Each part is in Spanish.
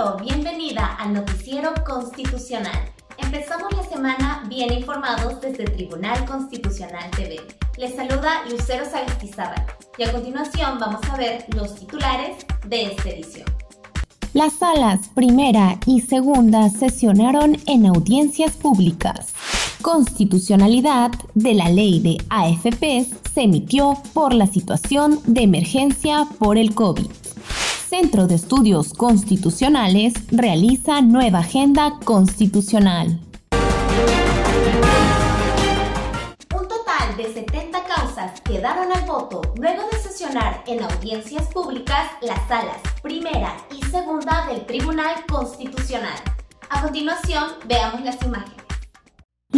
Bienvenida al Noticiero Constitucional. Empezamos la semana bien informados desde Tribunal Constitucional TV. Les saluda Lucero Sagastizábal y a continuación vamos a ver los titulares de esta edición. Las salas primera y segunda sesionaron en audiencias públicas. Constitucionalidad de la ley de AFPs se emitió por la situación de emergencia por el COVID. Centro de Estudios Constitucionales realiza nueva agenda constitucional. Un total de 70 causas quedaron al voto luego de sesionar en audiencias públicas las salas primera y segunda del Tribunal Constitucional. A continuación, veamos las imágenes.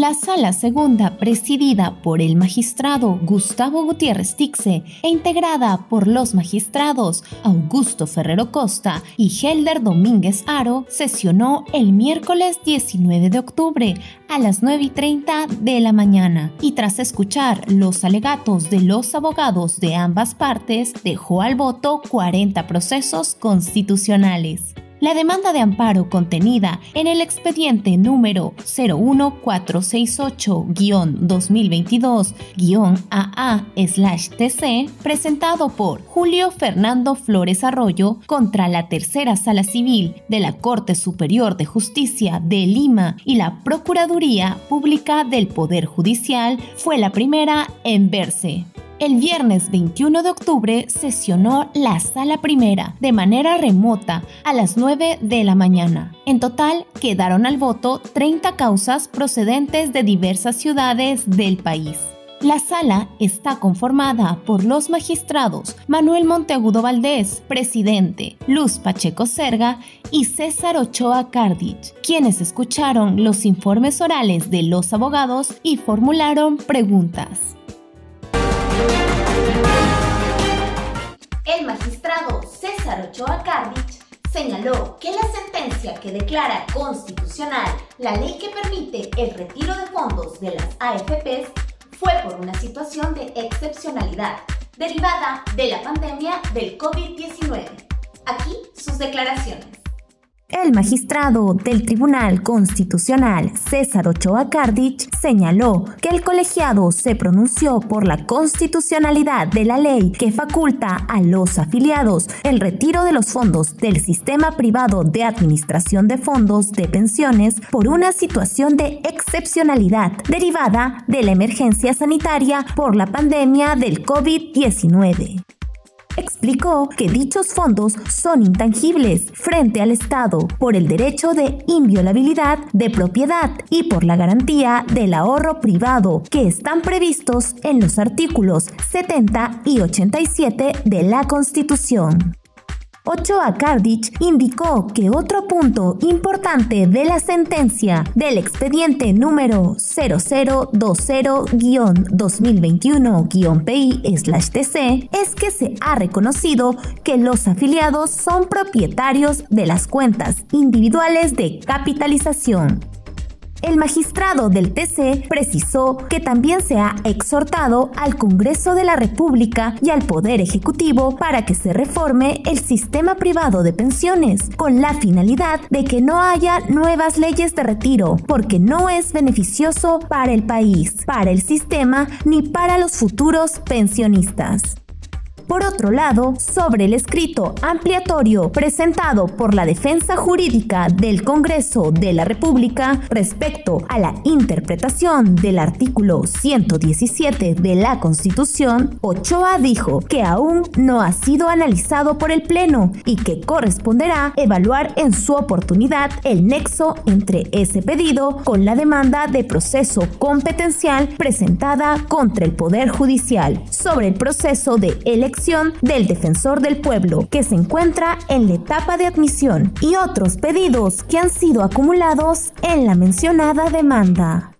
La sala segunda, presidida por el magistrado Gustavo Gutiérrez Tixe e integrada por los magistrados Augusto Ferrero Costa y Helder Domínguez Aro, sesionó el miércoles 19 de octubre a las 9 y 30 de la mañana y tras escuchar los alegatos de los abogados de ambas partes, dejó al voto 40 procesos constitucionales. La demanda de amparo contenida en el expediente número 01468-2022-AA-TC, presentado por Julio Fernando Flores Arroyo contra la Tercera Sala Civil de la Corte Superior de Justicia de Lima y la Procuraduría Pública del Poder Judicial, fue la primera en verse. El viernes 21 de octubre sesionó la sala primera de manera remota a las 9 de la mañana. En total quedaron al voto 30 causas procedentes de diversas ciudades del país. La sala está conformada por los magistrados Manuel Monteagudo Valdés, presidente, Luz Pacheco Serga y César Ochoa Cardich, quienes escucharon los informes orales de los abogados y formularon preguntas. El magistrado César Ochoa Cardich señaló que la sentencia que declara constitucional la ley que permite el retiro de fondos de las AFPs fue por una situación de excepcionalidad derivada de la pandemia del COVID-19. Aquí sus declaraciones. El magistrado del Tribunal Constitucional, César Ochoa Cardich, señaló que el colegiado se pronunció por la constitucionalidad de la ley que faculta a los afiliados el retiro de los fondos del sistema privado de administración de fondos de pensiones por una situación de excepcionalidad derivada de la emergencia sanitaria por la pandemia del COVID-19 explicó que dichos fondos son intangibles frente al Estado por el derecho de inviolabilidad de propiedad y por la garantía del ahorro privado que están previstos en los artículos 70 y 87 de la Constitución. Ochoa Cardich indicó que otro punto importante de la sentencia del expediente número 0020-2021-PI-TC es que se ha reconocido que los afiliados son propietarios de las cuentas individuales de capitalización. El magistrado del TC precisó que también se ha exhortado al Congreso de la República y al Poder Ejecutivo para que se reforme el sistema privado de pensiones, con la finalidad de que no haya nuevas leyes de retiro, porque no es beneficioso para el país, para el sistema ni para los futuros pensionistas. Por otro lado, sobre el escrito ampliatorio presentado por la Defensa Jurídica del Congreso de la República respecto a la interpretación del artículo 117 de la Constitución, Ochoa dijo que aún no ha sido analizado por el Pleno y que corresponderá evaluar en su oportunidad el nexo entre ese pedido con la demanda de proceso competencial presentada contra el Poder Judicial sobre el proceso de elección del defensor del pueblo que se encuentra en la etapa de admisión y otros pedidos que han sido acumulados en la mencionada demanda.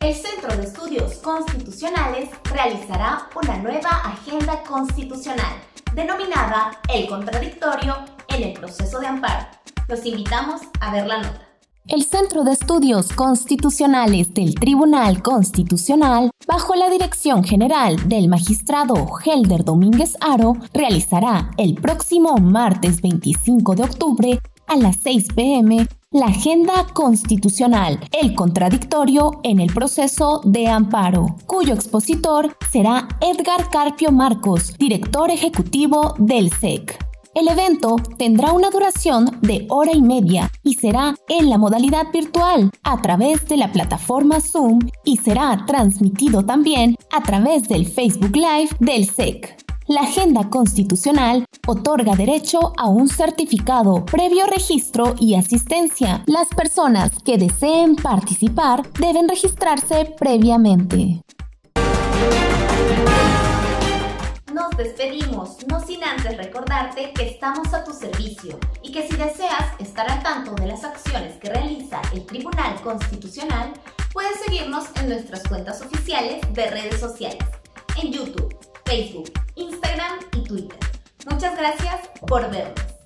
El Centro de Estudios Constitucionales realizará una nueva agenda constitucional denominada El Contradictorio en el proceso de amparo. Los invitamos a ver la nota. El Centro de Estudios Constitucionales del Tribunal Constitucional, bajo la dirección general del magistrado Helder Domínguez Aro, realizará el próximo martes 25 de octubre a las 6 pm la Agenda Constitucional, el contradictorio en el proceso de amparo, cuyo expositor será Edgar Carpio Marcos, director ejecutivo del SEC. El evento tendrá una duración de hora y media y será en la modalidad virtual a través de la plataforma Zoom y será transmitido también a través del Facebook Live del SEC. La agenda constitucional otorga derecho a un certificado previo registro y asistencia. Las personas que deseen participar deben registrarse previamente. Despedimos, no sin antes recordarte que estamos a tu servicio y que si deseas estar al tanto de las acciones que realiza el Tribunal Constitucional, puedes seguirnos en nuestras cuentas oficiales de redes sociales, en YouTube, Facebook, Instagram y Twitter. Muchas gracias por vernos.